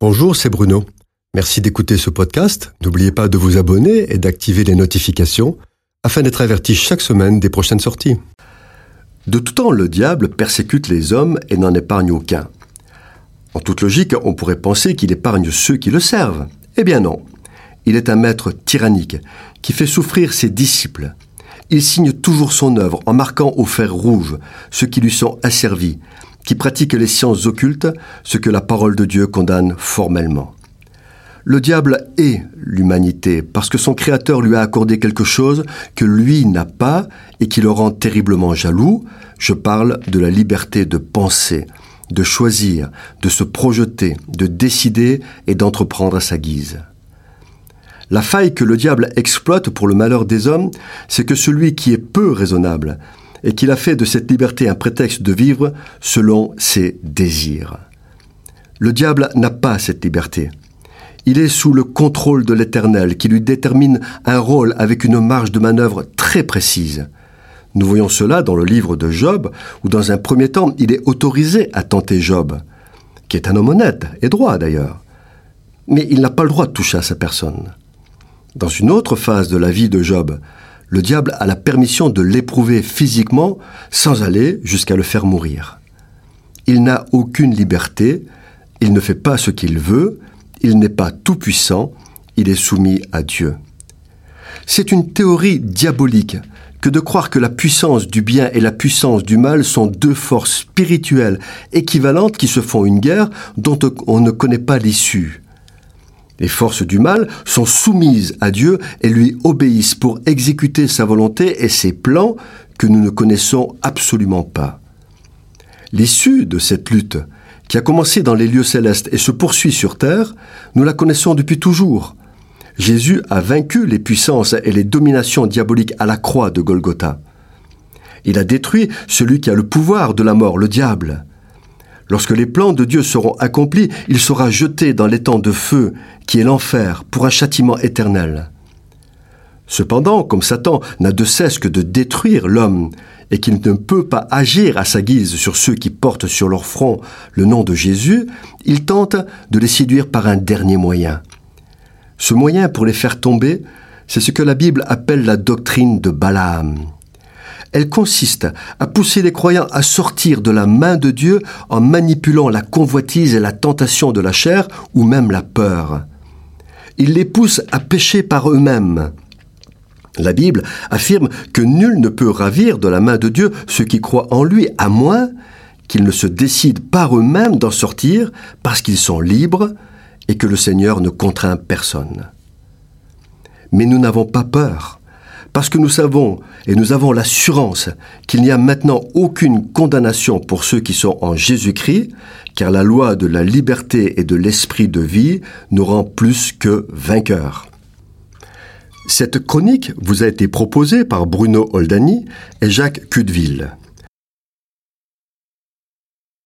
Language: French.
Bonjour, c'est Bruno. Merci d'écouter ce podcast. N'oubliez pas de vous abonner et d'activer les notifications afin d'être averti chaque semaine des prochaines sorties. De tout temps, le diable persécute les hommes et n'en épargne aucun. En toute logique, on pourrait penser qu'il épargne ceux qui le servent. Eh bien non. Il est un maître tyrannique qui fait souffrir ses disciples. Il signe toujours son œuvre en marquant au fer rouge ceux qui lui sont asservis, qui pratique les sciences occultes, ce que la parole de Dieu condamne formellement. Le diable est l'humanité parce que son Créateur lui a accordé quelque chose que lui n'a pas et qui le rend terriblement jaloux. Je parle de la liberté de penser, de choisir, de se projeter, de décider et d'entreprendre à sa guise. La faille que le diable exploite pour le malheur des hommes, c'est que celui qui est peu raisonnable et qu'il a fait de cette liberté un prétexte de vivre selon ses désirs. Le diable n'a pas cette liberté. Il est sous le contrôle de l'Éternel qui lui détermine un rôle avec une marge de manœuvre très précise. Nous voyons cela dans le livre de Job, où dans un premier temps il est autorisé à tenter Job, qui est un homme honnête et droit d'ailleurs. Mais il n'a pas le droit de toucher à sa personne. Dans une autre phase de la vie de Job, le diable a la permission de l'éprouver physiquement sans aller jusqu'à le faire mourir. Il n'a aucune liberté, il ne fait pas ce qu'il veut, il n'est pas tout-puissant, il est soumis à Dieu. C'est une théorie diabolique que de croire que la puissance du bien et la puissance du mal sont deux forces spirituelles équivalentes qui se font une guerre dont on ne connaît pas l'issue. Les forces du mal sont soumises à Dieu et lui obéissent pour exécuter sa volonté et ses plans que nous ne connaissons absolument pas. L'issue de cette lutte, qui a commencé dans les lieux célestes et se poursuit sur terre, nous la connaissons depuis toujours. Jésus a vaincu les puissances et les dominations diaboliques à la croix de Golgotha. Il a détruit celui qui a le pouvoir de la mort, le diable. Lorsque les plans de Dieu seront accomplis, il sera jeté dans l'étang de feu, qui est l'enfer, pour un châtiment éternel. Cependant, comme Satan n'a de cesse que de détruire l'homme, et qu'il ne peut pas agir à sa guise sur ceux qui portent sur leur front le nom de Jésus, il tente de les séduire par un dernier moyen. Ce moyen pour les faire tomber, c'est ce que la Bible appelle la doctrine de Balaam. Elle consiste à pousser les croyants à sortir de la main de Dieu en manipulant la convoitise et la tentation de la chair ou même la peur. Il les pousse à pécher par eux-mêmes. La Bible affirme que nul ne peut ravir de la main de Dieu ceux qui croient en lui, à moins qu'ils ne se décident par eux-mêmes d'en sortir parce qu'ils sont libres et que le Seigneur ne contraint personne. Mais nous n'avons pas peur parce que nous savons et nous avons l'assurance qu'il n'y a maintenant aucune condamnation pour ceux qui sont en Jésus-Christ, car la loi de la liberté et de l'esprit de vie nous rend plus que vainqueurs. Cette chronique vous a été proposée par Bruno Oldani et Jacques Cudeville.